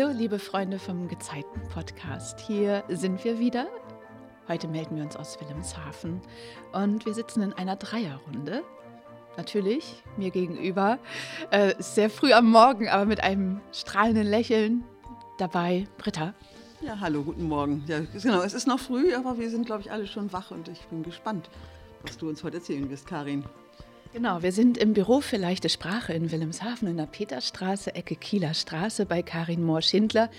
Hallo, liebe Freunde vom Gezeiten Podcast. Hier sind wir wieder. Heute melden wir uns aus Wilhelmshaven und wir sitzen in einer Dreierrunde. Natürlich mir gegenüber, äh, sehr früh am Morgen, aber mit einem strahlenden Lächeln dabei, Britta. Ja, hallo, guten Morgen. Ja, genau, es ist noch früh, aber wir sind, glaube ich, alle schon wach und ich bin gespannt, was du uns heute erzählen wirst, Karin. Genau, wir sind im Büro für leichte Sprache in Wilhelmshaven in der Peterstraße, Ecke Kieler Straße bei Karin Mohr-Schindler.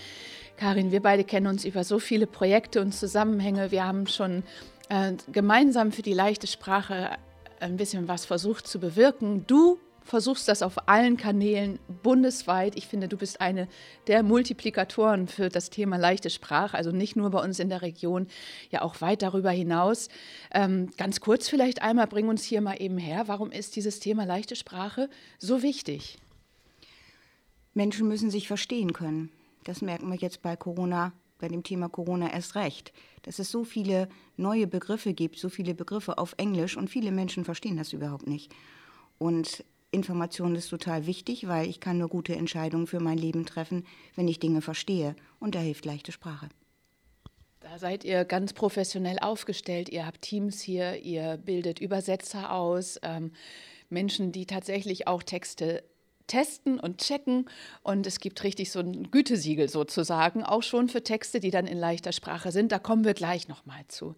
Karin, wir beide kennen uns über so viele Projekte und Zusammenhänge. Wir haben schon äh, gemeinsam für die leichte Sprache ein bisschen was versucht zu bewirken. Du versuchst das auf allen Kanälen bundesweit. Ich finde, du bist eine der Multiplikatoren für das Thema leichte Sprache, also nicht nur bei uns in der Region, ja auch weit darüber hinaus. Ähm, ganz kurz vielleicht einmal, bring uns hier mal eben her. Warum ist dieses Thema leichte Sprache so wichtig? Menschen müssen sich verstehen können. Das merken wir jetzt bei Corona, bei dem Thema Corona erst recht. Dass es so viele neue Begriffe gibt, so viele Begriffe auf Englisch und viele Menschen verstehen das überhaupt nicht. Und Information ist total wichtig, weil ich kann nur gute Entscheidungen für mein Leben treffen, wenn ich Dinge verstehe. Und da hilft leichte Sprache. Da seid ihr ganz professionell aufgestellt. Ihr habt Teams hier, ihr bildet Übersetzer aus, ähm, Menschen, die tatsächlich auch Texte testen und checken. Und es gibt richtig so ein Gütesiegel sozusagen, auch schon für Texte, die dann in leichter Sprache sind. Da kommen wir gleich nochmal zu.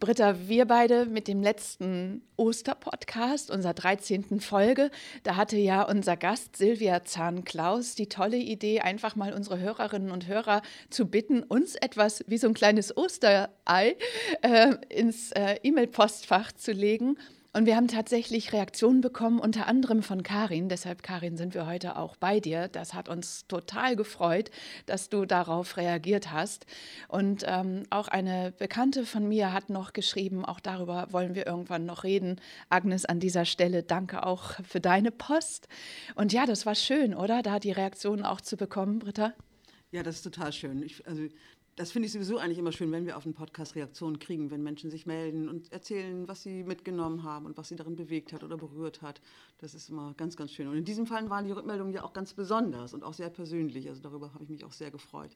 Britta, wir beide mit dem letzten Osterpodcast, unserer 13. Folge, da hatte ja unser Gast Silvia Zahn-Klaus die tolle Idee, einfach mal unsere Hörerinnen und Hörer zu bitten, uns etwas wie so ein kleines Osterei äh, ins äh, E-Mail-Postfach zu legen und wir haben tatsächlich Reaktionen bekommen, unter anderem von Karin. Deshalb, Karin, sind wir heute auch bei dir. Das hat uns total gefreut, dass du darauf reagiert hast. Und ähm, auch eine Bekannte von mir hat noch geschrieben, auch darüber wollen wir irgendwann noch reden. Agnes, an dieser Stelle danke auch für deine Post. Und ja, das war schön, oder? Da die Reaktionen auch zu bekommen, Britta. Ja, das ist total schön. Ich, also das finde ich sowieso eigentlich immer schön, wenn wir auf einen Podcast Reaktionen kriegen, wenn Menschen sich melden und erzählen, was sie mitgenommen haben und was sie darin bewegt hat oder berührt hat. Das ist immer ganz, ganz schön. Und in diesem Fall waren die Rückmeldungen ja auch ganz besonders und auch sehr persönlich. Also darüber habe ich mich auch sehr gefreut.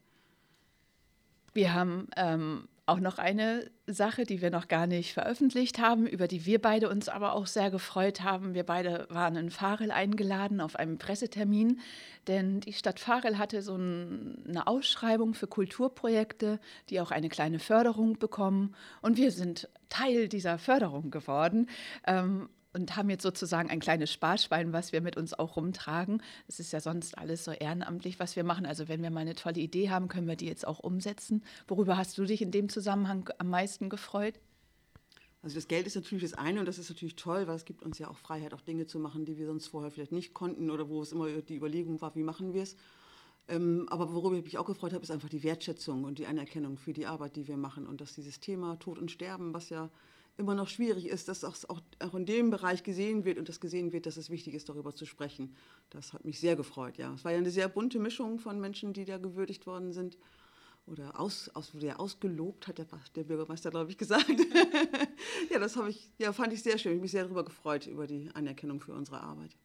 Wir haben ähm, auch noch eine Sache, die wir noch gar nicht veröffentlicht haben, über die wir beide uns aber auch sehr gefreut haben. Wir beide waren in Farel eingeladen auf einem Pressetermin, denn die Stadt Farel hatte so eine Ausschreibung für Kulturprojekte, die auch eine kleine Förderung bekommen. Und wir sind Teil dieser Förderung geworden. Ähm, und haben jetzt sozusagen ein kleines Sparschwein, was wir mit uns auch rumtragen. Es ist ja sonst alles so ehrenamtlich, was wir machen. Also wenn wir mal eine tolle Idee haben, können wir die jetzt auch umsetzen. Worüber hast du dich in dem Zusammenhang am meisten gefreut? Also das Geld ist natürlich das eine und das ist natürlich toll, weil es gibt uns ja auch Freiheit, auch Dinge zu machen, die wir sonst vorher vielleicht nicht konnten oder wo es immer die Überlegung war, wie machen wir es. Ähm, aber worüber ich mich auch gefreut habe, ist einfach die Wertschätzung und die Anerkennung für die Arbeit, die wir machen und dass dieses Thema Tod und Sterben, was ja immer noch schwierig ist, dass auch, auch in dem Bereich gesehen wird und das gesehen wird, dass es wichtig ist, darüber zu sprechen. Das hat mich sehr gefreut, ja. Es war ja eine sehr bunte Mischung von Menschen, die da gewürdigt worden sind oder aus, aus, wurde ausgelobt, hat der, der Bürgermeister, glaube ich, gesagt. ja, das ich, ja, fand ich sehr schön. Ich habe mich sehr darüber gefreut, über die Anerkennung für unsere Arbeit.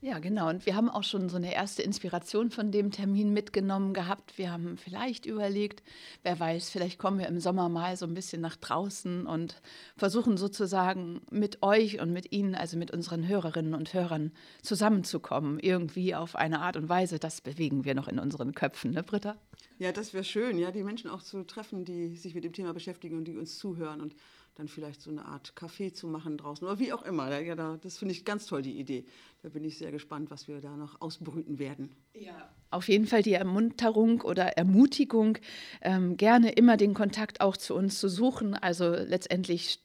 Ja, genau. Und wir haben auch schon so eine erste Inspiration von dem Termin mitgenommen gehabt. Wir haben vielleicht überlegt, wer weiß, vielleicht kommen wir im Sommer mal so ein bisschen nach draußen und versuchen sozusagen mit euch und mit Ihnen, also mit unseren Hörerinnen und Hörern zusammenzukommen, irgendwie auf eine Art und Weise. Das bewegen wir noch in unseren Köpfen, ne, Britta? Ja, das wäre schön, ja, die Menschen auch zu treffen, die sich mit dem Thema beschäftigen und die uns zuhören und dann vielleicht so eine Art Café zu machen draußen oder wie auch immer. Ja, das finde ich ganz toll, die Idee. Da bin ich sehr gespannt, was wir da noch ausbrüten werden. Ja. Auf jeden Fall die Ermunterung oder Ermutigung, ähm, gerne immer den Kontakt auch zu uns zu suchen. Also letztendlich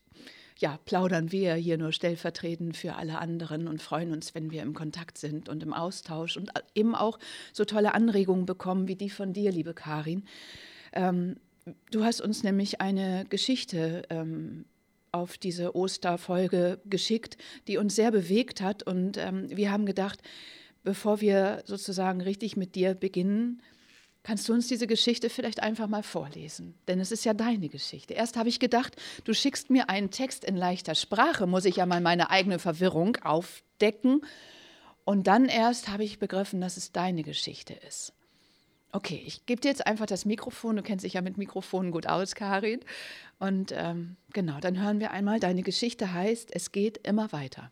ja, plaudern wir hier nur stellvertretend für alle anderen und freuen uns, wenn wir im Kontakt sind und im Austausch und eben auch so tolle Anregungen bekommen wie die von dir, liebe Karin. Ähm, Du hast uns nämlich eine Geschichte ähm, auf diese Osterfolge geschickt, die uns sehr bewegt hat. Und ähm, wir haben gedacht, bevor wir sozusagen richtig mit dir beginnen, kannst du uns diese Geschichte vielleicht einfach mal vorlesen? Denn es ist ja deine Geschichte. Erst habe ich gedacht, du schickst mir einen Text in leichter Sprache, muss ich ja mal meine eigene Verwirrung aufdecken. Und dann erst habe ich begriffen, dass es deine Geschichte ist. Okay, ich gebe dir jetzt einfach das Mikrofon. Du kennst dich ja mit Mikrofonen gut aus, Karin. Und ähm, genau, dann hören wir einmal. Deine Geschichte heißt, es geht immer weiter.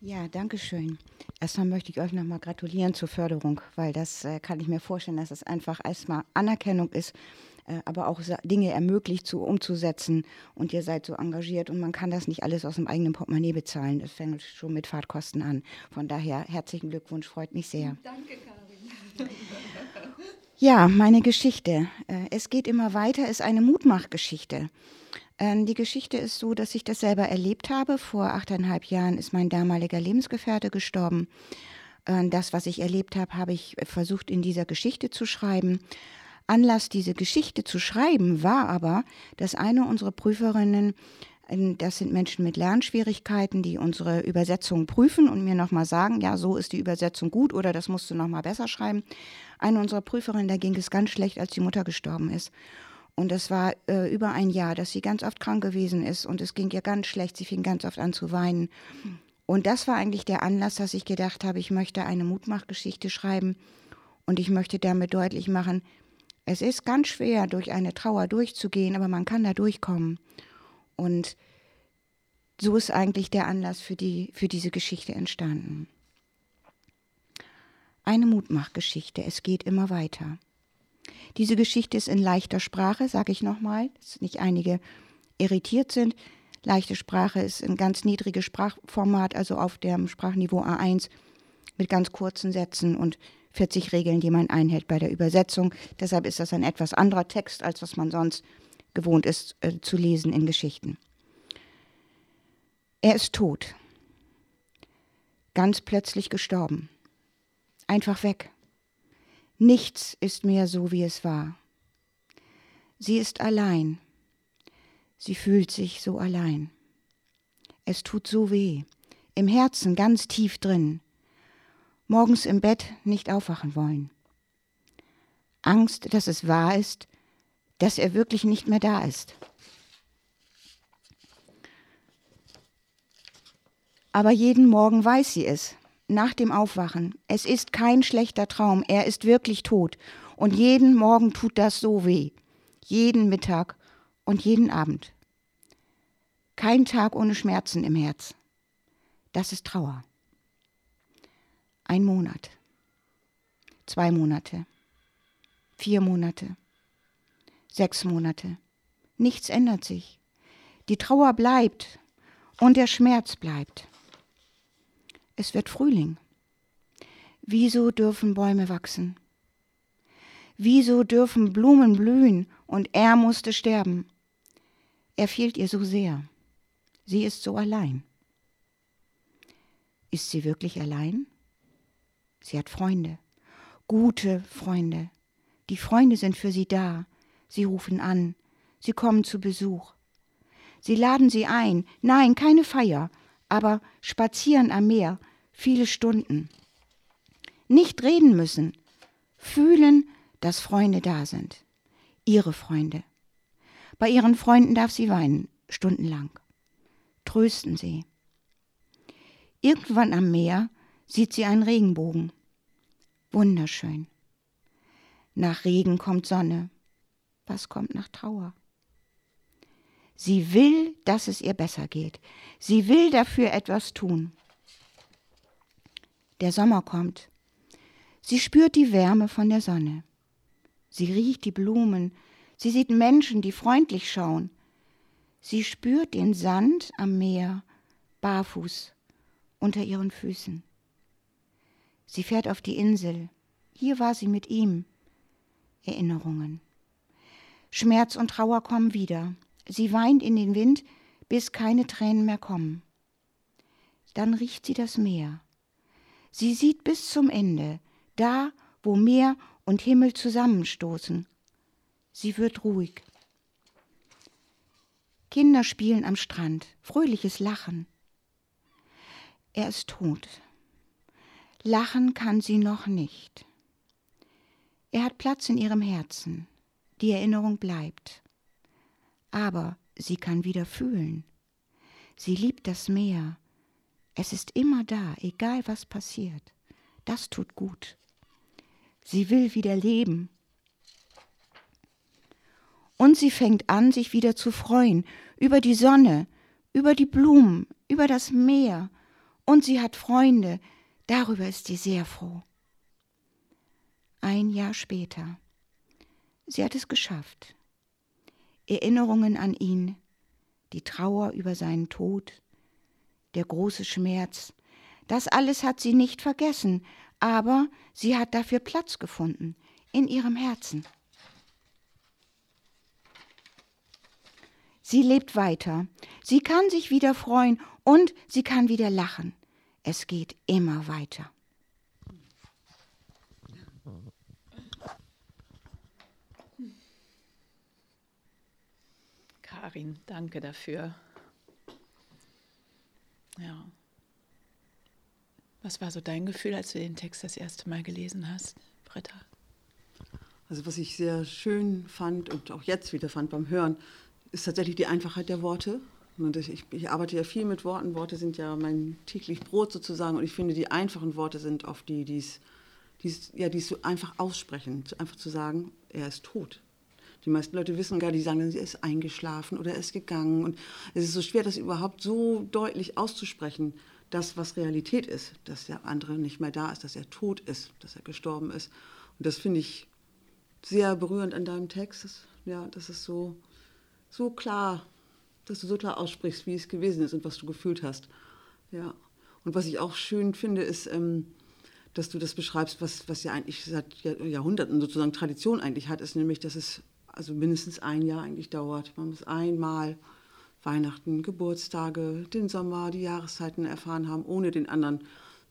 Ja, danke schön. Erstmal möchte ich euch nochmal gratulieren zur Förderung, weil das äh, kann ich mir vorstellen, dass es einfach erstmal Anerkennung ist, äh, aber auch Dinge ermöglicht, zu umzusetzen. Und ihr seid so engagiert und man kann das nicht alles aus dem eigenen Portemonnaie bezahlen. Das fängt schon mit Fahrtkosten an. Von daher herzlichen Glückwunsch, freut mich sehr. Danke, Karin. Ja, meine Geschichte. Äh, es geht immer weiter, ist eine Mutmachgeschichte. Ähm, die Geschichte ist so, dass ich das selber erlebt habe. Vor achteinhalb Jahren ist mein damaliger Lebensgefährte gestorben. Ähm, das, was ich erlebt habe, habe ich versucht in dieser Geschichte zu schreiben. Anlass, diese Geschichte zu schreiben, war aber, dass eine unserer Prüferinnen, das sind Menschen mit Lernschwierigkeiten, die unsere Übersetzung prüfen und mir nochmal sagen, ja, so ist die Übersetzung gut oder das musst du nochmal besser schreiben. Eine unserer Prüferinnen, da ging es ganz schlecht, als die Mutter gestorben ist. Und das war äh, über ein Jahr, dass sie ganz oft krank gewesen ist und es ging ihr ganz schlecht. Sie fing ganz oft an zu weinen. Und das war eigentlich der Anlass, dass ich gedacht habe, ich möchte eine Mutmachgeschichte schreiben und ich möchte damit deutlich machen, es ist ganz schwer, durch eine Trauer durchzugehen, aber man kann da durchkommen. Und so ist eigentlich der Anlass für, die, für diese Geschichte entstanden. Eine Mutmachgeschichte, es geht immer weiter. Diese Geschichte ist in leichter Sprache, sage ich nochmal, dass nicht einige irritiert sind. Leichte Sprache ist ein ganz niedriges Sprachformat, also auf dem Sprachniveau A1 mit ganz kurzen Sätzen und 40 Regeln, die man einhält bei der Übersetzung. Deshalb ist das ein etwas anderer Text, als was man sonst gewohnt ist äh, zu lesen in Geschichten. Er ist tot. Ganz plötzlich gestorben. Einfach weg. Nichts ist mehr so, wie es war. Sie ist allein. Sie fühlt sich so allein. Es tut so weh, im Herzen ganz tief drin. Morgens im Bett nicht aufwachen wollen. Angst, dass es wahr ist, dass er wirklich nicht mehr da ist. Aber jeden Morgen weiß sie es nach dem Aufwachen. Es ist kein schlechter Traum, er ist wirklich tot. Und jeden Morgen tut das so weh. Jeden Mittag und jeden Abend. Kein Tag ohne Schmerzen im Herz. Das ist Trauer. Ein Monat. Zwei Monate. Vier Monate. Sechs Monate. Nichts ändert sich. Die Trauer bleibt und der Schmerz bleibt. Es wird Frühling. Wieso dürfen Bäume wachsen? Wieso dürfen Blumen blühen und er musste sterben? Er fehlt ihr so sehr. Sie ist so allein. Ist sie wirklich allein? Sie hat Freunde, gute Freunde. Die Freunde sind für sie da. Sie rufen an. Sie kommen zu Besuch. Sie laden sie ein. Nein, keine Feier, aber spazieren am Meer, viele Stunden. Nicht reden müssen, fühlen, dass Freunde da sind. Ihre Freunde. Bei ihren Freunden darf sie weinen, stundenlang. Trösten sie. Irgendwann am Meer sieht sie einen Regenbogen. Wunderschön. Nach Regen kommt Sonne. Was kommt nach Trauer? Sie will, dass es ihr besser geht. Sie will dafür etwas tun. Der Sommer kommt. Sie spürt die Wärme von der Sonne. Sie riecht die Blumen. Sie sieht Menschen, die freundlich schauen. Sie spürt den Sand am Meer, barfuß, unter ihren Füßen. Sie fährt auf die Insel. Hier war sie mit ihm. Erinnerungen. Schmerz und Trauer kommen wieder. Sie weint in den Wind, bis keine Tränen mehr kommen. Dann riecht sie das Meer. Sie sieht bis zum Ende, da, wo Meer und Himmel zusammenstoßen. Sie wird ruhig. Kinder spielen am Strand, fröhliches Lachen. Er ist tot. Lachen kann sie noch nicht. Er hat Platz in ihrem Herzen. Die Erinnerung bleibt aber sie kann wieder fühlen. Sie liebt das Meer. Es ist immer da, egal was passiert. Das tut gut. Sie will wieder leben. Und sie fängt an, sich wieder zu freuen über die Sonne, über die Blumen, über das Meer. Und sie hat Freunde. Darüber ist sie sehr froh. Ein Jahr später. Sie hat es geschafft. Erinnerungen an ihn, die Trauer über seinen Tod, der große Schmerz, das alles hat sie nicht vergessen, aber sie hat dafür Platz gefunden in ihrem Herzen. Sie lebt weiter. Sie kann sich wieder freuen und sie kann wieder lachen. Es geht immer weiter. Karin, danke dafür. Ja. Was war so dein Gefühl, als du den Text das erste Mal gelesen hast, Britta? Also was ich sehr schön fand und auch jetzt wieder fand beim Hören, ist tatsächlich die Einfachheit der Worte. Und ich, ich, arbeite ja viel mit Worten. Worte sind ja mein täglich Brot sozusagen. Und ich finde, die einfachen Worte sind oft die, die es ja, so einfach aussprechen. Einfach zu sagen, er ist tot. Die meisten Leute wissen gar, die sagen, er ist eingeschlafen oder er ist gegangen. Und es ist so schwer, das überhaupt so deutlich auszusprechen, das, was Realität ist, dass der andere nicht mehr da ist, dass er tot ist, dass er gestorben ist. Und das finde ich sehr berührend an deinem Text. Das, ja, das ist so, so klar, dass du so klar aussprichst, wie es gewesen ist und was du gefühlt hast. Ja. Und was ich auch schön finde, ist, ähm, dass du das beschreibst, was, was ja eigentlich seit Jahrhunderten sozusagen Tradition eigentlich hat, ist nämlich, dass es also mindestens ein Jahr eigentlich dauert. Man muss einmal Weihnachten, Geburtstage, den Sommer, die Jahreszeiten erfahren haben, ohne den anderen,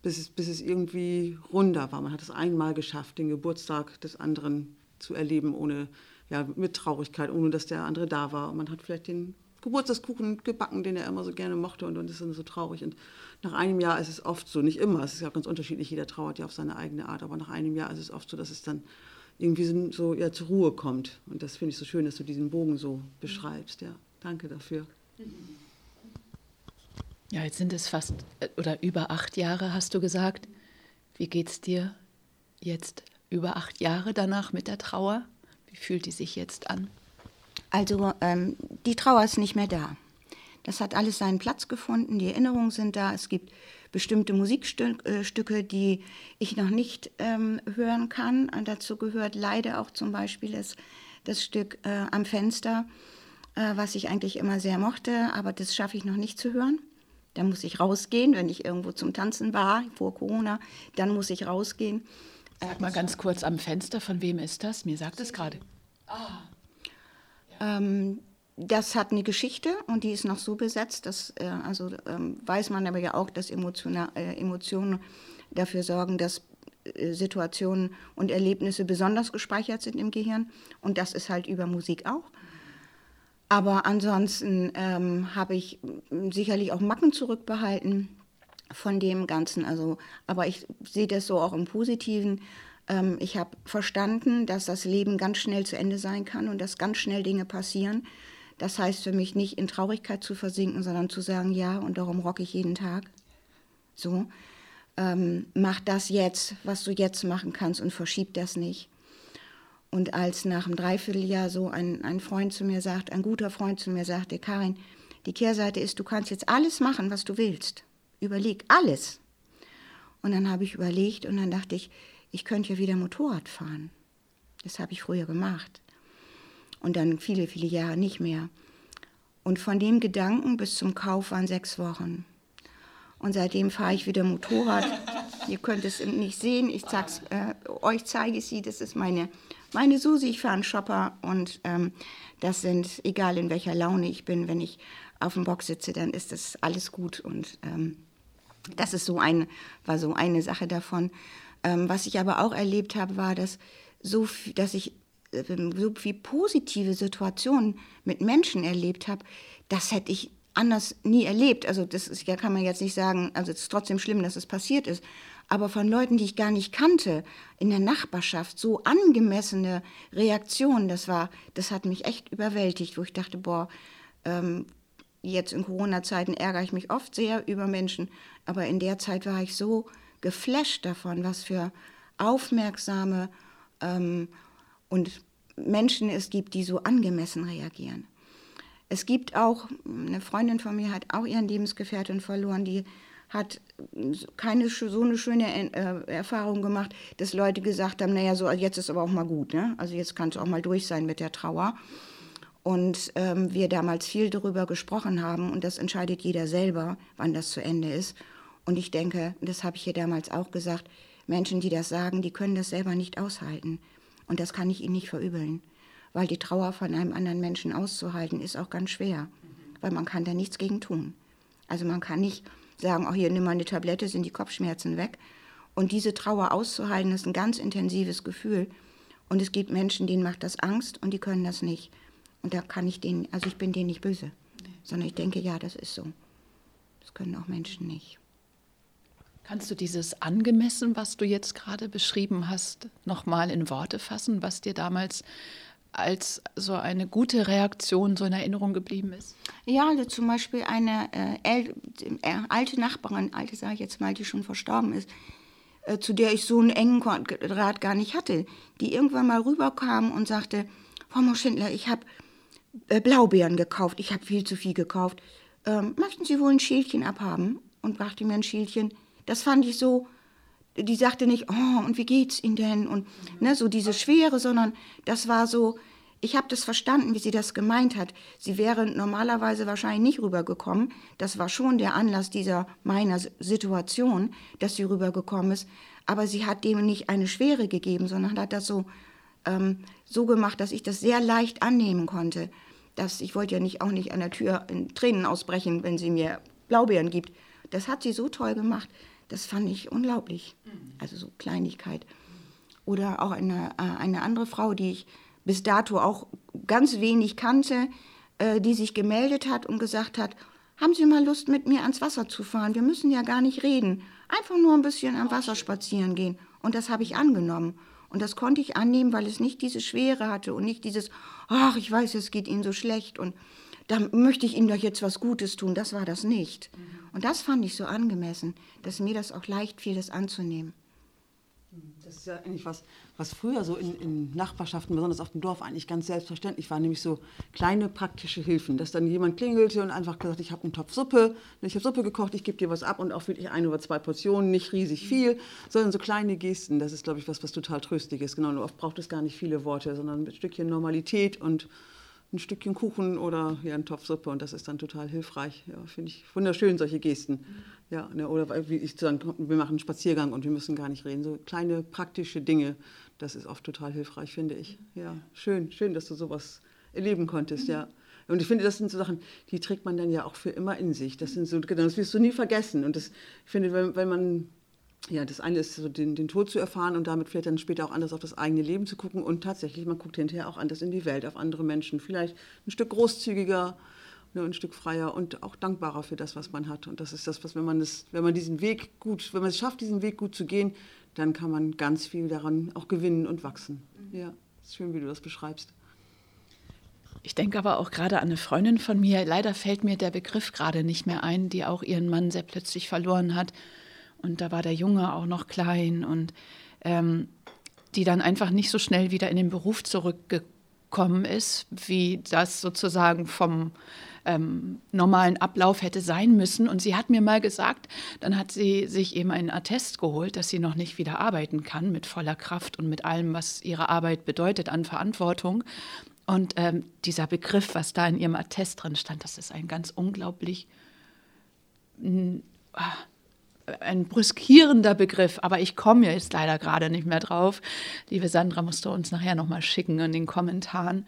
bis es, bis es irgendwie runder war. Man hat es einmal geschafft, den Geburtstag des anderen zu erleben, ohne, ja, mit Traurigkeit, ohne dass der andere da war. Und man hat vielleicht den Geburtstagskuchen gebacken, den er immer so gerne mochte und dann ist dann so traurig. Und nach einem Jahr ist es oft so, nicht immer, es ist ja ganz unterschiedlich, jeder trauert ja auf seine eigene Art, aber nach einem Jahr ist es oft so, dass es dann irgendwie so, so ja, zur Ruhe kommt. Und das finde ich so schön, dass du diesen Bogen so beschreibst. Ja, danke dafür. Ja, jetzt sind es fast äh, oder über acht Jahre, hast du gesagt. Wie geht es dir jetzt über acht Jahre danach mit der Trauer? Wie fühlt die sich jetzt an? Also ähm, die Trauer ist nicht mehr da. Das hat alles seinen Platz gefunden, die Erinnerungen sind da. Es gibt bestimmte Musikstücke, die ich noch nicht ähm, hören kann. Und dazu gehört leider auch zum Beispiel das, das Stück äh, Am Fenster, äh, was ich eigentlich immer sehr mochte, aber das schaffe ich noch nicht zu hören. Da muss ich rausgehen, wenn ich irgendwo zum Tanzen war, vor Corona, dann muss ich rausgehen. Sag mal ganz kurz am Fenster, von wem ist das? Mir sagt es gerade. Ah. Ähm, das hat eine Geschichte und die ist noch so besetzt, dass, äh, also ähm, weiß man aber ja auch, dass Emotionen, äh, Emotionen dafür sorgen, dass äh, Situationen und Erlebnisse besonders gespeichert sind im Gehirn. Und das ist halt über Musik auch. Aber ansonsten ähm, habe ich sicherlich auch Macken zurückbehalten von dem Ganzen. Also, aber ich sehe das so auch im Positiven. Ähm, ich habe verstanden, dass das Leben ganz schnell zu Ende sein kann und dass ganz schnell Dinge passieren. Das heißt für mich nicht in Traurigkeit zu versinken, sondern zu sagen, ja, und darum rocke ich jeden Tag. So, ähm, mach das jetzt, was du jetzt machen kannst und verschieb das nicht. Und als nach einem Dreivierteljahr so ein, ein Freund zu mir sagt, ein guter Freund zu mir sagte, Karin, die Kehrseite ist, du kannst jetzt alles machen, was du willst. Überleg alles. Und dann habe ich überlegt und dann dachte ich, ich könnte ja wieder Motorrad fahren. Das habe ich früher gemacht. Und dann viele, viele Jahre nicht mehr. Und von dem Gedanken bis zum Kauf waren sechs Wochen. Und seitdem fahre ich wieder Motorrad. Ihr könnt es nicht sehen. Ich zeig's, äh, euch zeige ich sie. Das ist meine, meine Susi. Ich fahre einen Shopper. Und ähm, das sind, egal in welcher Laune ich bin, wenn ich auf dem Box sitze, dann ist das alles gut. Und ähm, das ist so ein, war so eine Sache davon. Ähm, was ich aber auch erlebt habe, war, dass, so, dass ich so viel positive Situationen mit Menschen erlebt habe, das hätte ich anders nie erlebt. Also das ist, ja, kann man jetzt nicht sagen, also es ist trotzdem schlimm, dass es passiert ist. Aber von Leuten, die ich gar nicht kannte, in der Nachbarschaft, so angemessene Reaktionen, das war, das hat mich echt überwältigt, wo ich dachte, boah, ähm, jetzt in Corona-Zeiten ärgere ich mich oft sehr über Menschen, aber in der Zeit war ich so geflasht davon, was für aufmerksame ähm, und Menschen es gibt, die so angemessen reagieren. Es gibt auch, eine Freundin von mir hat auch ihren Lebensgefährtin verloren, die hat keine so eine schöne äh, Erfahrung gemacht, dass Leute gesagt haben, naja, so jetzt ist aber auch mal gut, ne? also jetzt kann es auch mal durch sein mit der Trauer. Und ähm, wir damals viel darüber gesprochen haben und das entscheidet jeder selber, wann das zu Ende ist. Und ich denke, das habe ich hier damals auch gesagt, Menschen, die das sagen, die können das selber nicht aushalten. Und das kann ich ihnen nicht verübeln, weil die Trauer von einem anderen Menschen auszuhalten ist auch ganz schwer, weil man kann da nichts gegen tun. Also man kann nicht sagen, oh hier, nimm mal eine Tablette, sind die Kopfschmerzen weg. Und diese Trauer auszuhalten, ist ein ganz intensives Gefühl. Und es gibt Menschen, denen macht das Angst und die können das nicht. Und da kann ich denen, also ich bin denen nicht böse, sondern ich denke, ja, das ist so. Das können auch Menschen nicht. Kannst du dieses angemessen, was du jetzt gerade beschrieben hast, nochmal in Worte fassen, was dir damals als so eine gute Reaktion so in Erinnerung geblieben ist? Ja, also zum Beispiel eine äh, äh, alte Nachbarin, alte sage ich jetzt mal, die schon verstorben ist, äh, zu der ich so einen engen Rat gar nicht hatte, die irgendwann mal rüberkam und sagte, Frau Moschindler, ich habe äh, Blaubeeren gekauft, ich habe viel zu viel gekauft. Ähm, möchten Sie wohl ein Schälchen abhaben? Und brachte mir ein Schälchen. Das fand ich so, die sagte nicht, oh, und wie geht's Ihnen denn? Und ne, so diese Schwere, sondern das war so, ich habe das verstanden, wie sie das gemeint hat. Sie wäre normalerweise wahrscheinlich nicht rübergekommen. Das war schon der Anlass dieser meiner Situation, dass sie rübergekommen ist. Aber sie hat dem nicht eine Schwere gegeben, sondern hat das so, ähm, so gemacht, dass ich das sehr leicht annehmen konnte. Dass, ich wollte ja nicht auch nicht an der Tür in Tränen ausbrechen, wenn sie mir Blaubeeren gibt. Das hat sie so toll gemacht. Das fand ich unglaublich. Also so Kleinigkeit. Oder auch eine, äh, eine andere Frau, die ich bis dato auch ganz wenig kannte, äh, die sich gemeldet hat und gesagt hat, haben Sie mal Lust, mit mir ans Wasser zu fahren? Wir müssen ja gar nicht reden. Einfach nur ein bisschen am Wasser spazieren gehen. Und das habe ich angenommen. Und das konnte ich annehmen, weil es nicht diese Schwere hatte und nicht dieses, ach, ich weiß, es geht Ihnen so schlecht und da möchte ich Ihnen doch jetzt was Gutes tun. Das war das nicht. Und das fand ich so angemessen, dass mir das auch leicht fiel, das anzunehmen. Das ist ja eigentlich was, was früher so in, in, Nachbarschaften, besonders auf dem Dorf, eigentlich ganz selbstverständlich war, nämlich so kleine praktische Hilfen, dass dann jemand klingelte und einfach gesagt, ich habe einen Topf Suppe, ich habe Suppe gekocht, ich gebe dir was ab und auch wirklich ein oder zwei Portionen, nicht riesig viel, sondern so kleine Gesten, das ist, glaube ich, was, was total tröstlich ist. Genau, oft braucht es gar nicht viele Worte, sondern ein Stückchen Normalität und ein Stückchen Kuchen oder ja, ein Topf Suppe und das ist dann total hilfreich. Ja, finde ich wunderschön, solche Gesten. Ja, ne, oder wie ich sagen, wir machen einen Spaziergang und wir müssen gar nicht reden. So kleine praktische Dinge, das ist oft total hilfreich, finde ich. Ja, schön, schön, dass du sowas erleben konntest, ja. Und ich finde, das sind so Sachen, die trägt man dann ja auch für immer in sich. Das sind so, genau, das wirst du nie vergessen. Und das, ich finde, wenn, wenn man ja, das eine ist so den, den Tod zu erfahren und damit vielleicht dann später auch anders auf das eigene Leben zu gucken und tatsächlich, man guckt hinterher auch anders in die Welt, auf andere Menschen, vielleicht ein Stück großzügiger, ne, ein Stück freier und auch dankbarer für das, was man hat. Und das ist das, was, wenn man, das, wenn man diesen Weg gut, wenn man es schafft, diesen Weg gut zu gehen, dann kann man ganz viel daran auch gewinnen und wachsen. Mhm. Ja, ist schön, wie du das beschreibst. Ich denke aber auch gerade an eine Freundin von mir, leider fällt mir der Begriff gerade nicht mehr ein, die auch ihren Mann sehr plötzlich verloren hat und da war der Junge auch noch klein und ähm, die dann einfach nicht so schnell wieder in den Beruf zurückgekommen ist, wie das sozusagen vom ähm, normalen Ablauf hätte sein müssen. Und sie hat mir mal gesagt, dann hat sie sich eben einen Attest geholt, dass sie noch nicht wieder arbeiten kann mit voller Kraft und mit allem, was ihre Arbeit bedeutet an Verantwortung. Und ähm, dieser Begriff, was da in ihrem Attest drin stand, das ist ein ganz unglaublich ah, ein brüskierender Begriff, aber ich komme jetzt leider gerade nicht mehr drauf. Liebe Sandra, musst du uns nachher nochmal schicken in den Kommentaren.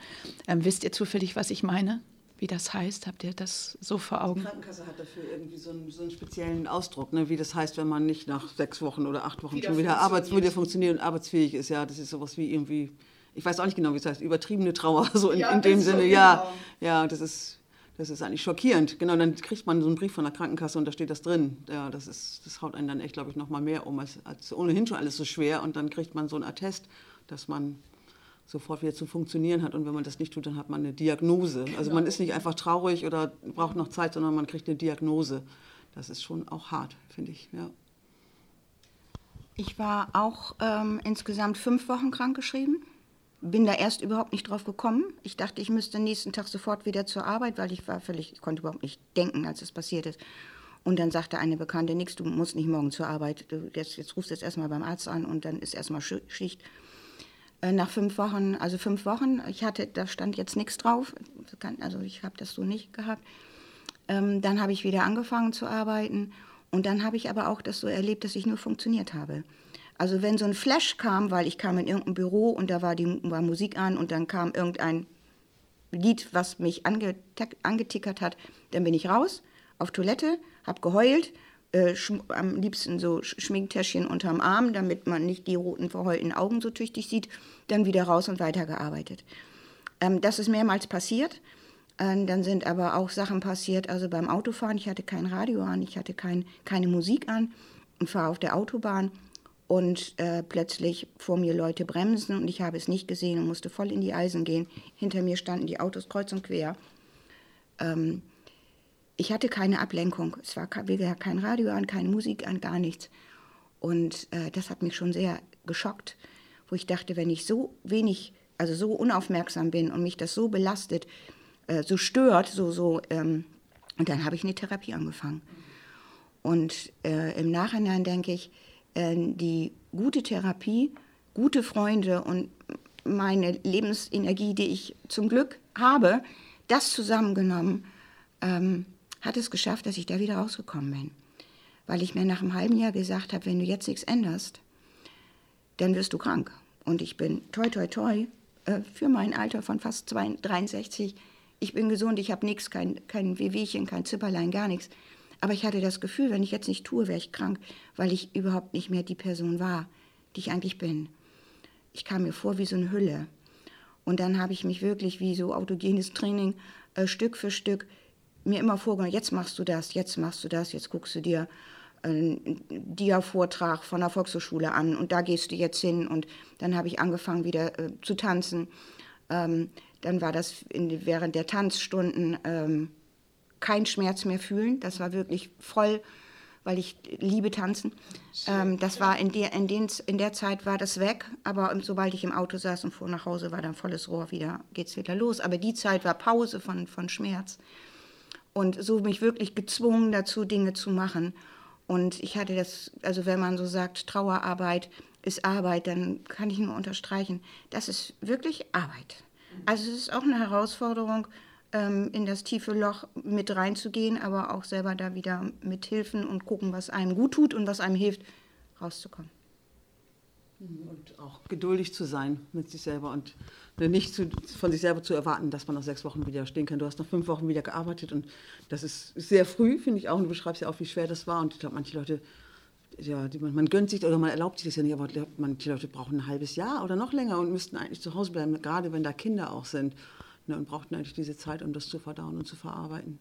Ähm, wisst ihr zufällig, was ich meine? Wie das heißt? Habt ihr das so vor Augen? Die Krankenkasse hat dafür irgendwie so einen, so einen speziellen Ausdruck, ne? wie das heißt, wenn man nicht nach sechs Wochen oder acht Wochen wieder schon wieder, arbeits wieder funktioniert und arbeitsfähig ist. Ja, das ist sowas wie irgendwie, ich weiß auch nicht genau, wie es heißt, übertriebene Trauer, so in, ja, in dem Sinne. So ja, genau. ja, das ist das ist eigentlich schockierend. Genau, dann kriegt man so einen Brief von der Krankenkasse und da steht das drin. Ja, das, ist, das haut einen dann echt, glaube ich, noch mal mehr um, als, als ohnehin schon alles so schwer. Und dann kriegt man so ein Attest, dass man sofort wieder zu funktionieren hat. Und wenn man das nicht tut, dann hat man eine Diagnose. Also man ist nicht einfach traurig oder braucht noch Zeit, sondern man kriegt eine Diagnose. Das ist schon auch hart, finde ich. Ja. Ich war auch ähm, insgesamt fünf Wochen krankgeschrieben. Bin da erst überhaupt nicht drauf gekommen. Ich dachte, ich müsste nächsten Tag sofort wieder zur Arbeit, weil ich war völlig, ich konnte überhaupt nicht denken, als es passiert ist. Und dann sagte eine Bekannte, nix, du musst nicht morgen zur Arbeit. Du, jetzt, jetzt rufst du jetzt erstmal beim Arzt an und dann ist erstmal Schicht. Äh, nach fünf Wochen, also fünf Wochen, ich hatte, da stand jetzt nichts drauf. Also ich habe das so nicht gehabt. Ähm, dann habe ich wieder angefangen zu arbeiten und dann habe ich aber auch das so erlebt, dass ich nur funktioniert habe. Also wenn so ein Flash kam, weil ich kam in irgendein Büro und da war, die, war Musik an und dann kam irgendein Lied, was mich angetickert hat, dann bin ich raus auf Toilette, habe geheult, äh, am liebsten so Schminktäschchen unterm Arm, damit man nicht die roten verheulten Augen so tüchtig sieht, dann wieder raus und weitergearbeitet. Ähm, das ist mehrmals passiert. Ähm, dann sind aber auch Sachen passiert, also beim Autofahren, ich hatte kein Radio an, ich hatte kein, keine Musik an und fahre auf der Autobahn und äh, plötzlich vor mir Leute bremsen und ich habe es nicht gesehen und musste voll in die Eisen gehen. Hinter mir standen die Autos kreuz und quer. Ähm, ich hatte keine Ablenkung. Es war kein Radio an, keine Musik an, gar nichts. Und äh, das hat mich schon sehr geschockt, wo ich dachte, wenn ich so wenig, also so unaufmerksam bin und mich das so belastet, äh, so stört, so, so, ähm, und dann habe ich eine Therapie angefangen. Und äh, im Nachhinein denke ich, die gute Therapie, gute Freunde und meine Lebensenergie, die ich zum Glück habe, das zusammengenommen, ähm, hat es geschafft, dass ich da wieder rausgekommen bin. Weil ich mir nach einem halben Jahr gesagt habe, wenn du jetzt nichts änderst, dann wirst du krank. Und ich bin toi, toi, toi, äh, für mein Alter von fast 63 ich bin gesund, ich habe nichts, kein, kein Wehwehchen, kein Zipperlein, gar nichts. Aber ich hatte das Gefühl, wenn ich jetzt nicht tue, wäre ich krank, weil ich überhaupt nicht mehr die Person war, die ich eigentlich bin. Ich kam mir vor wie so eine Hülle. Und dann habe ich mich wirklich wie so autogenes Training äh, Stück für Stück mir immer vorgenommen, jetzt machst du das, jetzt machst du das, jetzt guckst du dir einen Dia-Vortrag von der Volkshochschule an und da gehst du jetzt hin. Und dann habe ich angefangen wieder äh, zu tanzen. Ähm, dann war das in, während der Tanzstunden ähm, kein Schmerz mehr fühlen. Das war wirklich voll, weil ich liebe Tanzen. Ähm, das war in der, in, den, in der Zeit war das weg, aber sobald ich im Auto saß und fuhr nach Hause, war dann volles Rohr wieder, geht's wieder los. Aber die Zeit war Pause von, von Schmerz. Und so mich wirklich gezwungen dazu, Dinge zu machen. Und ich hatte das, also wenn man so sagt, Trauerarbeit ist Arbeit, dann kann ich nur unterstreichen, das ist wirklich Arbeit. Also es ist auch eine Herausforderung, ähm, in das tiefe Loch mit reinzugehen, aber auch selber da wieder mithilfen und gucken, was einem gut tut und was einem hilft, rauszukommen. Und auch geduldig zu sein mit sich selber und nicht zu, von sich selber zu erwarten, dass man nach sechs Wochen wieder stehen kann. Du hast nach fünf Wochen wieder gearbeitet und das ist sehr früh, finde ich auch. Und du beschreibst ja auch, wie schwer das war. Und ich glaube, manche Leute ja, die, man, man, gönnt sich oder man erlaubt sich das ja nicht, aber manche Leute brauchen ein halbes Jahr oder noch länger und müssten eigentlich zu Hause bleiben, gerade wenn da Kinder auch sind. Ne, und brauchten eigentlich diese Zeit, um das zu verdauen und zu verarbeiten.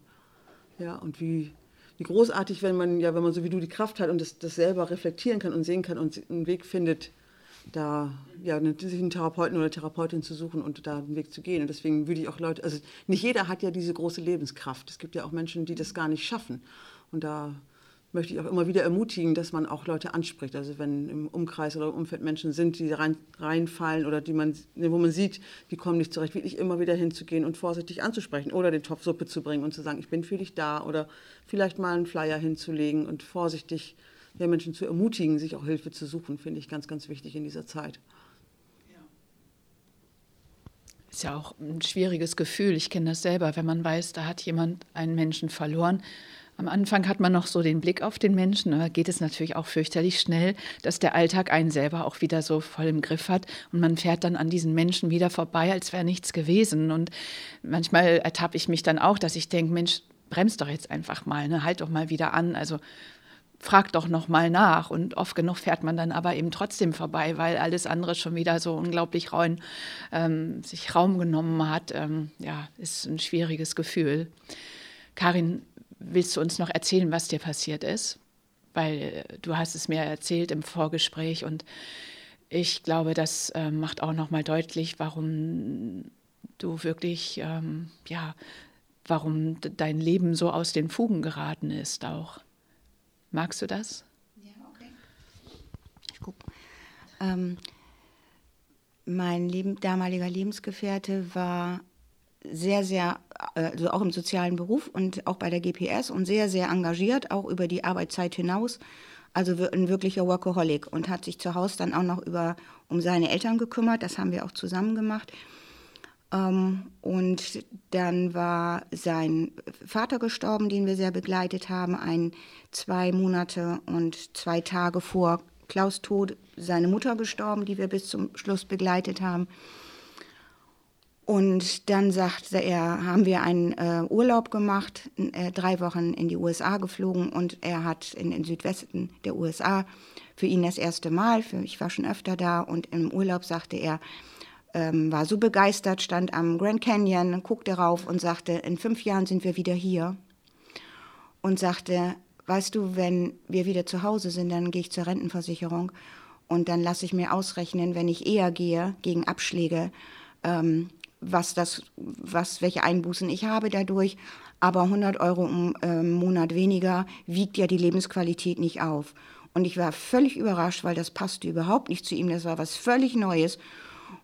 Ja, und wie, wie großartig, wenn man, ja, wenn man so wie du die Kraft hat und das, das selber reflektieren kann und sehen kann und einen Weg findet, da ja, sich einen Therapeuten oder Therapeutin zu suchen und da einen Weg zu gehen. Und deswegen würde ich auch Leute, also nicht jeder hat ja diese große Lebenskraft. Es gibt ja auch Menschen, die das gar nicht schaffen. Und da möchte ich auch immer wieder ermutigen, dass man auch Leute anspricht. Also wenn im Umkreis oder im Umfeld Menschen sind, die rein, reinfallen oder die man, wo man sieht, die kommen nicht zurecht, wirklich immer wieder hinzugehen und vorsichtig anzusprechen oder den Topf Suppe zu bringen und zu sagen, ich bin für dich da oder vielleicht mal einen Flyer hinzulegen und vorsichtig ja, Menschen zu ermutigen, sich auch Hilfe zu suchen, finde ich ganz, ganz wichtig in dieser Zeit. Ist ja auch ein schwieriges Gefühl. Ich kenne das selber, wenn man weiß, da hat jemand einen Menschen verloren am Anfang hat man noch so den Blick auf den Menschen, da geht es natürlich auch fürchterlich schnell, dass der Alltag einen selber auch wieder so voll im Griff hat und man fährt dann an diesen Menschen wieder vorbei, als wäre nichts gewesen. Und manchmal ertappe ich mich dann auch, dass ich denke, Mensch, bremst doch jetzt einfach mal, ne? halt doch mal wieder an. Also frag doch noch mal nach und oft genug fährt man dann aber eben trotzdem vorbei, weil alles andere schon wieder so unglaublich rauen, ähm, sich Raum genommen hat. Ähm, ja, ist ein schwieriges Gefühl. Karin, willst du uns noch erzählen, was dir passiert ist? Weil du hast es mir erzählt im Vorgespräch und ich glaube, das äh, macht auch noch mal deutlich, warum du wirklich, ähm, ja, warum dein Leben so aus den Fugen geraten ist auch. Magst du das? Ja, okay. Ich Ähm, mein Leben, damaliger Lebensgefährte war sehr, sehr, also auch im sozialen Beruf und auch bei der GPS und sehr, sehr engagiert, auch über die Arbeitszeit hinaus. Also ein wirklicher Workaholic und hat sich zu Hause dann auch noch über, um seine Eltern gekümmert. Das haben wir auch zusammen gemacht. Ähm, und dann war sein Vater gestorben, den wir sehr begleitet haben, ein, zwei Monate und zwei Tage vor Klaus Tod seine Mutter gestorben, die wir bis zum Schluss begleitet haben. Und dann sagte er, haben wir einen äh, Urlaub gemacht, äh, drei Wochen in die USA geflogen und er hat in den Südwesten der USA für ihn das erste Mal, für ich war schon öfter da und im Urlaub sagte er, ähm, war so begeistert, stand am Grand Canyon, guckte rauf und sagte, in fünf Jahren sind wir wieder hier. Und sagte, weißt du, wenn wir wieder zu Hause sind, dann gehe ich zur Rentenversicherung und dann lasse ich mir ausrechnen, wenn ich eher gehe gegen Abschläge, ähm, was das, was, welche Einbußen ich habe dadurch. Aber 100 Euro im äh, Monat weniger wiegt ja die Lebensqualität nicht auf. Und ich war völlig überrascht, weil das passte überhaupt nicht zu ihm. Das war was völlig Neues.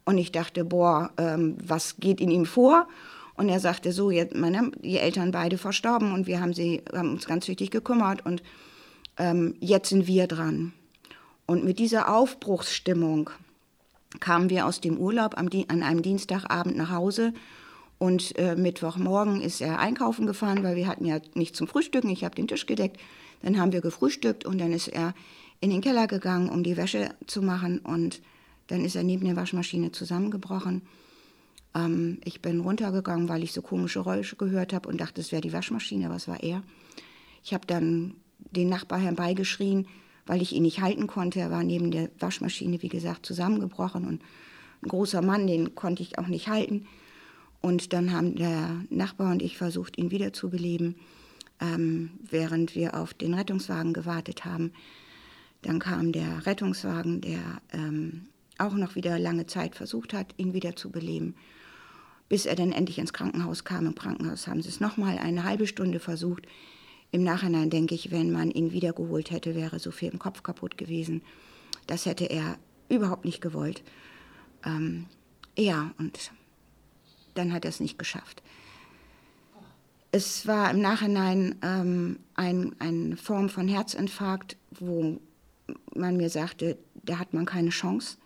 Und ich dachte, boah, ähm, was geht in ihm vor? Und er sagte so, jetzt meine, die Eltern beide verstorben und wir haben, sie, haben uns ganz wichtig gekümmert und ähm, jetzt sind wir dran. Und mit dieser Aufbruchsstimmung kamen wir aus dem Urlaub am, an einem Dienstagabend nach Hause und äh, Mittwochmorgen ist er einkaufen gefahren, weil wir hatten ja nichts zum Frühstücken. Ich habe den Tisch gedeckt. Dann haben wir gefrühstückt und dann ist er in den Keller gegangen, um die Wäsche zu machen. Und dann ist er neben der Waschmaschine zusammengebrochen. Ähm, ich bin runtergegangen, weil ich so komische Geräusche gehört habe und dachte, es wäre die Waschmaschine, aber es war er. Ich habe dann den Nachbar herbeigeschrien, weil ich ihn nicht halten konnte. Er war neben der Waschmaschine, wie gesagt, zusammengebrochen und ein großer Mann, den konnte ich auch nicht halten. Und dann haben der Nachbar und ich versucht, ihn wiederzubeleben, ähm, während wir auf den Rettungswagen gewartet haben. Dann kam der Rettungswagen, der ähm, auch noch wieder lange Zeit versucht hat, ihn wiederzubeleben, bis er dann endlich ins Krankenhaus kam. Im Krankenhaus haben sie es nochmal eine halbe Stunde versucht. Im Nachhinein denke ich, wenn man ihn wiedergeholt hätte, wäre so viel im Kopf kaputt gewesen. Das hätte er überhaupt nicht gewollt. Ähm, ja, und dann hat er es nicht geschafft. Es war im Nachhinein ähm, ein, eine Form von Herzinfarkt, wo man mir sagte, da hat man keine Chance.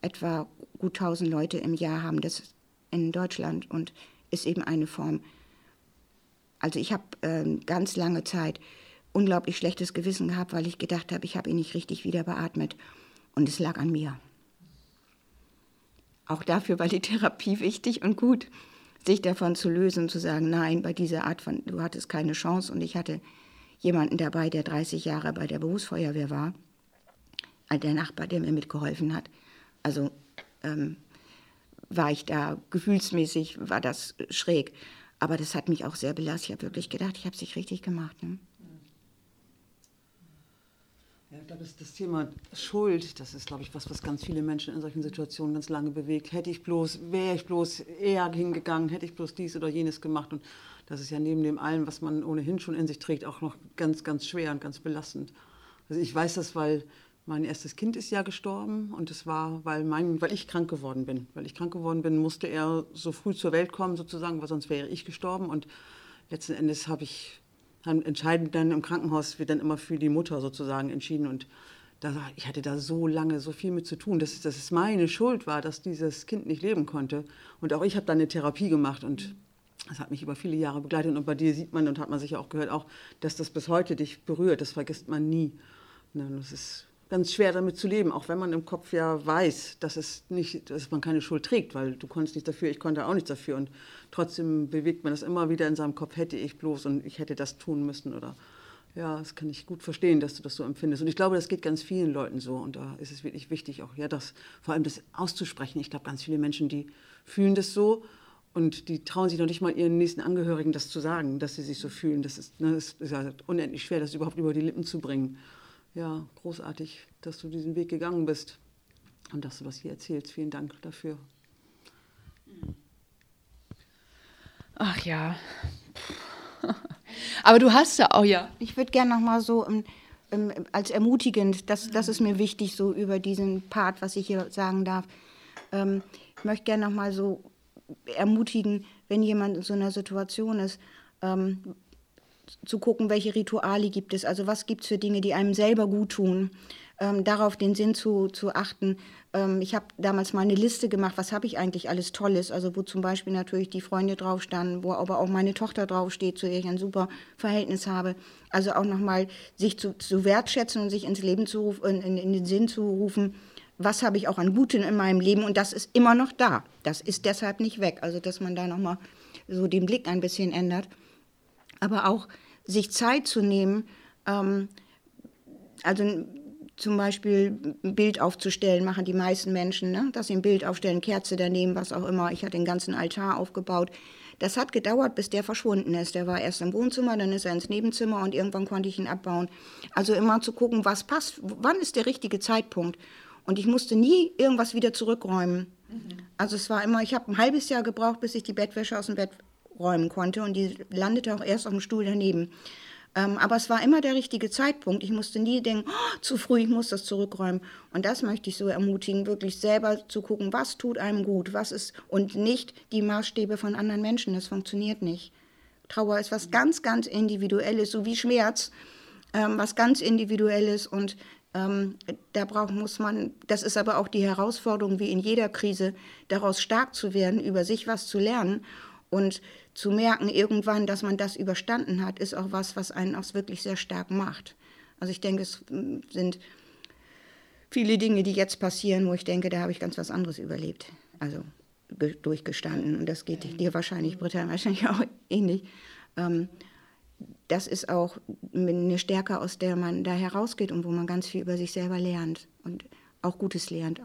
Etwa gut 1000 Leute im Jahr haben das in Deutschland und ist eben eine Form also ich habe äh, ganz lange Zeit unglaublich schlechtes Gewissen gehabt, weil ich gedacht habe, ich habe ihn nicht richtig wieder beatmet. Und es lag an mir. Auch dafür war die Therapie wichtig und gut, sich davon zu lösen zu sagen, nein, bei dieser Art von, du hattest keine Chance. Und ich hatte jemanden dabei, der 30 Jahre bei der Berufsfeuerwehr war, der Nachbar, der mir mitgeholfen hat. Also ähm, war ich da gefühlsmäßig, war das schräg. Aber das hat mich auch sehr belastet. Ich habe wirklich gedacht, ich habe es nicht richtig gemacht. Ne? Ja, ich glaube, das, Thema Schuld, das ist, glaube ich, was, was ganz viele Menschen in solchen Situationen ganz lange bewegt. Hätte ich bloß, wäre ich bloß eher hingegangen, hätte ich bloß dies oder jenes gemacht. Und das ist ja neben dem allem, was man ohnehin schon in sich trägt, auch noch ganz, ganz schwer und ganz belastend. Also ich weiß das, weil mein erstes Kind ist ja gestorben und es war, weil, mein, weil ich krank geworden bin. Weil ich krank geworden bin, musste er so früh zur Welt kommen sozusagen, weil sonst wäre ich gestorben. Und letzten Endes habe ich entscheidend dann im Krankenhaus wird dann immer für die Mutter sozusagen entschieden. Und da, ich hatte da so lange so viel mit zu tun, dass, dass es meine Schuld war, dass dieses Kind nicht leben konnte. Und auch ich habe dann eine Therapie gemacht und das hat mich über viele Jahre begleitet. Und bei dir sieht man und hat man sicher auch gehört, auch, dass das bis heute dich berührt. Das vergisst man nie. Das ist ganz schwer damit zu leben, auch wenn man im Kopf ja weiß, dass, es nicht, dass man keine Schuld trägt, weil du konntest nicht dafür, ich konnte auch nichts dafür. Und trotzdem bewegt man das immer wieder in seinem Kopf, hätte ich bloß und ich hätte das tun müssen oder ja, das kann ich gut verstehen, dass du das so empfindest. Und ich glaube, das geht ganz vielen Leuten so. Und da ist es wirklich wichtig, auch ja, das, vor allem das auszusprechen. Ich glaube, ganz viele Menschen, die fühlen das so und die trauen sich noch nicht mal ihren nächsten Angehörigen das zu sagen, dass sie sich so fühlen. Das ist, ne, das ist ja unendlich schwer, das überhaupt über die Lippen zu bringen ja, großartig, dass du diesen Weg gegangen bist und dass du das hier erzählst. Vielen Dank dafür. Ach ja. Aber du hast ja auch, ja. Ich würde gerne noch mal so, ähm, als ermutigend. Das, das ist mir wichtig, so über diesen Part, was ich hier sagen darf. Ähm, ich möchte gerne nochmal so ermutigen, wenn jemand in so einer Situation ist, ähm, zu gucken, welche Rituale gibt es, also was gibt es für Dinge, die einem selber gut tun, ähm, darauf den Sinn zu, zu achten. Ähm, ich habe damals mal eine Liste gemacht, was habe ich eigentlich alles Tolles, also wo zum Beispiel natürlich die Freunde drauf standen, wo aber auch meine Tochter draufsteht, zu der ich ein super Verhältnis habe. Also auch nochmal sich zu, zu wertschätzen und sich ins Leben zu rufen, in, in den Sinn zu rufen, was habe ich auch an Guten in meinem Leben und das ist immer noch da. Das ist deshalb nicht weg. Also dass man da nochmal so den Blick ein bisschen ändert. Aber auch sich Zeit zu nehmen, ähm, also zum Beispiel ein Bild aufzustellen, machen die meisten Menschen, ne? dass sie ein Bild aufstellen, Kerze daneben, was auch immer. Ich hatte den ganzen Altar aufgebaut. Das hat gedauert, bis der verschwunden ist. Der war erst im Wohnzimmer, dann ist er ins Nebenzimmer und irgendwann konnte ich ihn abbauen. Also immer zu gucken, was passt, wann ist der richtige Zeitpunkt. Und ich musste nie irgendwas wieder zurückräumen. Mhm. Also es war immer, ich habe ein halbes Jahr gebraucht, bis ich die Bettwäsche aus dem Bett räumen konnte und die landete auch erst auf dem Stuhl daneben. Ähm, aber es war immer der richtige Zeitpunkt. Ich musste nie denken, oh, zu früh, ich muss das zurückräumen. Und das möchte ich so ermutigen, wirklich selber zu gucken, was tut einem gut, was ist und nicht die Maßstäbe von anderen Menschen. Das funktioniert nicht. Trauer ist was ganz, ganz Individuelles, so wie Schmerz, ähm, was ganz Individuelles und ähm, da braucht, muss man, das ist aber auch die Herausforderung, wie in jeder Krise, daraus stark zu werden, über sich was zu lernen und zu merken irgendwann, dass man das überstanden hat, ist auch was, was einen auch wirklich sehr stark macht. Also ich denke, es sind viele Dinge, die jetzt passieren, wo ich denke, da habe ich ganz was anderes überlebt. Also durchgestanden. Und das geht dir wahrscheinlich, Britta, wahrscheinlich auch ähnlich. Ähm, das ist auch eine Stärke, aus der man da herausgeht und wo man ganz viel über sich selber lernt und auch Gutes lernt.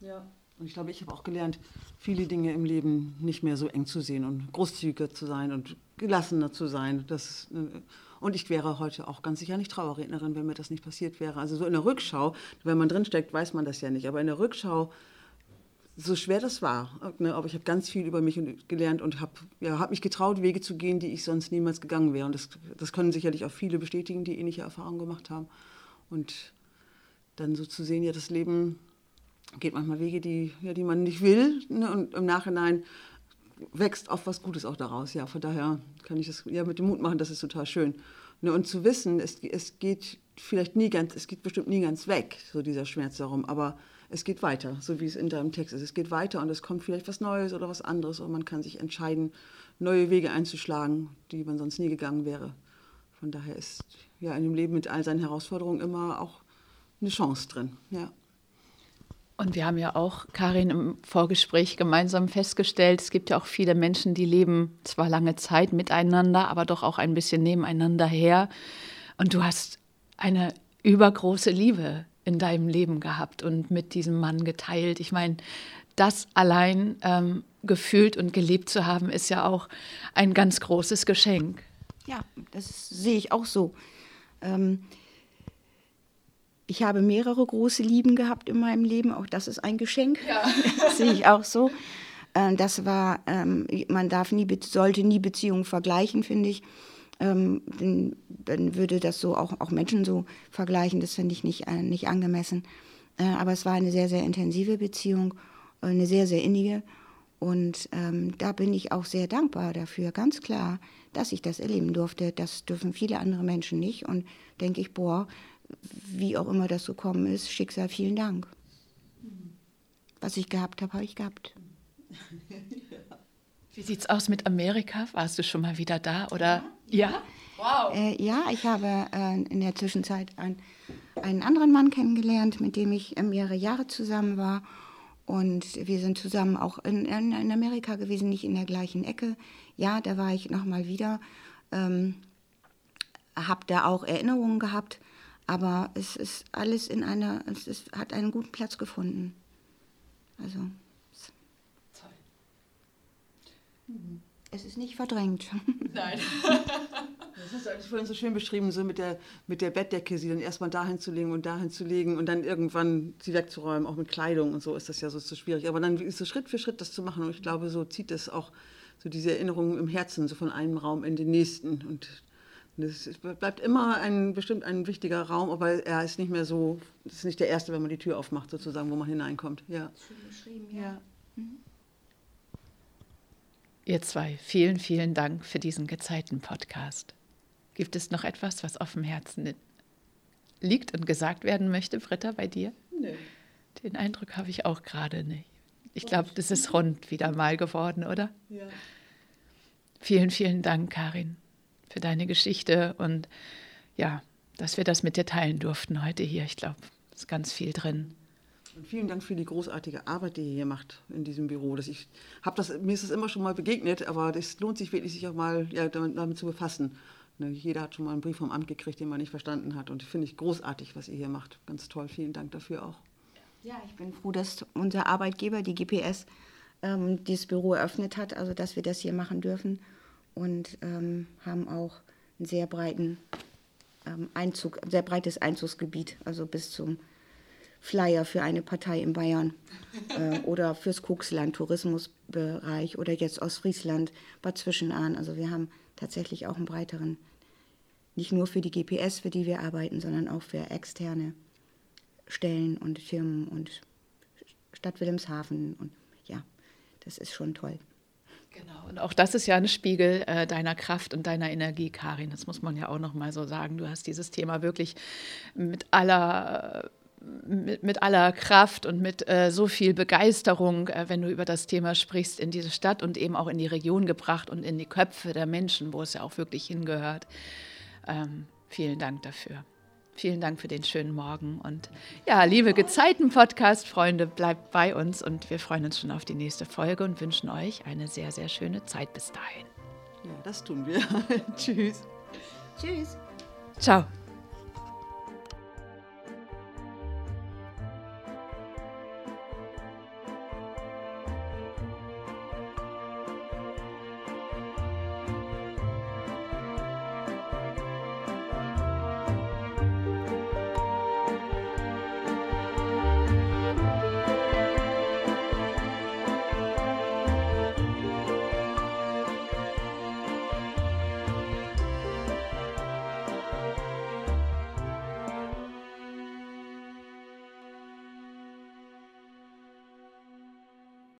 Ja, und ich glaube, ich habe auch gelernt, viele Dinge im Leben nicht mehr so eng zu sehen und großzügiger zu sein und gelassener zu sein. Das, äh, und ich wäre heute auch ganz sicher nicht Trauerrednerin, wenn mir das nicht passiert wäre. Also so in der Rückschau, wenn man drinsteckt, weiß man das ja nicht. Aber in der Rückschau, so schwer das war, ne, aber ich habe ganz viel über mich gelernt und habe ja, hab mich getraut, Wege zu gehen, die ich sonst niemals gegangen wäre. Und das, das können sicherlich auch viele bestätigen, die ähnliche Erfahrungen gemacht haben. Und dann so zu sehen, ja, das Leben geht manchmal Wege, die, ja, die man nicht will. Ne? Und im Nachhinein wächst auch was Gutes auch daraus. Ja, von daher kann ich das ja mit dem Mut machen, das ist total schön. Ne? Und zu wissen, es, es geht vielleicht nie ganz, es geht bestimmt nie ganz weg, so dieser Schmerz darum, aber es geht weiter, so wie es in deinem Text ist. Es geht weiter und es kommt vielleicht was Neues oder was anderes und man kann sich entscheiden, neue Wege einzuschlagen, die man sonst nie gegangen wäre. Von daher ist ja in dem Leben mit all seinen Herausforderungen immer auch eine Chance drin. Ja. Und wir haben ja auch, Karin, im Vorgespräch gemeinsam festgestellt, es gibt ja auch viele Menschen, die leben zwar lange Zeit miteinander, aber doch auch ein bisschen nebeneinander her. Und du hast eine übergroße Liebe in deinem Leben gehabt und mit diesem Mann geteilt. Ich meine, das allein ähm, gefühlt und gelebt zu haben, ist ja auch ein ganz großes Geschenk. Ja, das sehe ich auch so. Ähm, ich habe mehrere große Lieben gehabt in meinem Leben, auch das ist ein Geschenk. Ja. Das sehe ich auch so. Äh, das war, ähm, man darf nie, sollte nie Beziehungen vergleichen, finde ich. Ähm, dann würde das so auch, auch Menschen so vergleichen, das finde ich nicht, äh, nicht angemessen. Äh, aber es war eine sehr, sehr intensive Beziehung, eine sehr, sehr innige. Und ähm, da bin ich auch sehr dankbar dafür, ganz klar, dass ich das erleben durfte. Das dürfen viele andere Menschen nicht. Und denke ich, boah, wie auch immer das so kommen ist, Schicksal, vielen Dank. Was ich gehabt habe, habe ich gehabt. Wie sieht es aus mit Amerika? Warst du schon mal wieder da? Oder? Ja. ja? Wow. Äh, ja, ich habe äh, in der Zwischenzeit ein, einen anderen Mann kennengelernt, mit dem ich äh, mehrere Jahre zusammen war. Und wir sind zusammen auch in, in, in, Amerika gewesen, nicht in der gleichen Ecke. Ja, da war ich nochmal wieder. Ähm, habe da auch Erinnerungen gehabt aber es ist alles in einer, es ist, hat einen guten Platz gefunden. Also. Toll. Es ist nicht verdrängt. Nein. das hast du eigentlich vorhin so schön beschrieben, so mit der, mit der Bettdecke, sie dann erstmal dahin zu legen und dahin zu legen und dann irgendwann sie wegzuräumen, auch mit Kleidung und so ist das ja so, so schwierig. Aber dann ist so Schritt für Schritt das zu machen und ich glaube, so zieht es auch so diese Erinnerungen im Herzen, so von einem Raum in den nächsten und Es bleibt immer ein bestimmt ein wichtiger Raum, aber er ist nicht mehr so, es ist nicht der erste, wenn man die Tür aufmacht, sozusagen, wo man hineinkommt. Ja. Schön beschrieben, ja. Mhm. Ihr zwei, vielen, vielen Dank für diesen Gezeiten-Podcast. Gibt es noch etwas, was auf dem Herzen liegt und gesagt werden möchte, Britta, bei dir? Nee. Den Eindruck habe ich auch gerade nicht. Ich glaube, das ist rund wieder mal geworden, oder? Ja. Vielen, vielen Dank, Karin für deine Geschichte und ja, dass wir das mit dir teilen durften heute hier. Ich glaube, es ist ganz viel drin. Und vielen Dank für die großartige Arbeit, die ihr hier macht in diesem Büro. Das ich das, mir ist das immer schon mal begegnet, aber es lohnt sich wirklich, sich auch mal ja, damit, damit, zu befassen. Ne, jeder hat schon mal einen Brief vom Amt gekriegt, den man nicht verstanden hat. Und ich finde ich großartig, was ihr hier macht. Ganz toll. Vielen Dank dafür auch. Ja, ich bin froh, dass unser Arbeitgeber, die GPS, ähm, dieses Büro eröffnet hat, also dass wir das hier machen dürfen und ähm, haben auch einen sehr breiten ähm, Einzug, sehr breites Einzugsgebiet, also bis zum Flyer für eine Partei in Bayern äh, oder fürs Kuxland, Tourismusbereich oder jetzt Ostfriesland, Bad Zwischenahn. Also wir haben tatsächlich auch einen breiteren, nicht nur für die GPS, für die wir arbeiten, sondern auch für externe Stellen und Firmen und Stadt Wilhelmshaven. Und ja, das ist schon toll. Genau, und auch das ist ja ein Spiegel äh, deiner Kraft und deiner Energie, Karin. Das muss man ja auch noch mal so sagen. Du hast dieses Thema wirklich mit aller mit, mit aller Kraft und mit äh, so viel Begeisterung, äh, wenn du über das Thema sprichst, in diese Stadt und eben auch in die Region gebracht und in die Köpfe der Menschen, wo es ja auch wirklich hingehört. Ähm, vielen Dank dafür. Vielen Dank für den schönen Morgen. Und ja, liebe Gezeiten-Podcast-Freunde, bleibt bei uns und wir freuen uns schon auf die nächste Folge und wünschen euch eine sehr, sehr schöne Zeit bis dahin. Ja, das tun wir. Tschüss. Tschüss. Ciao.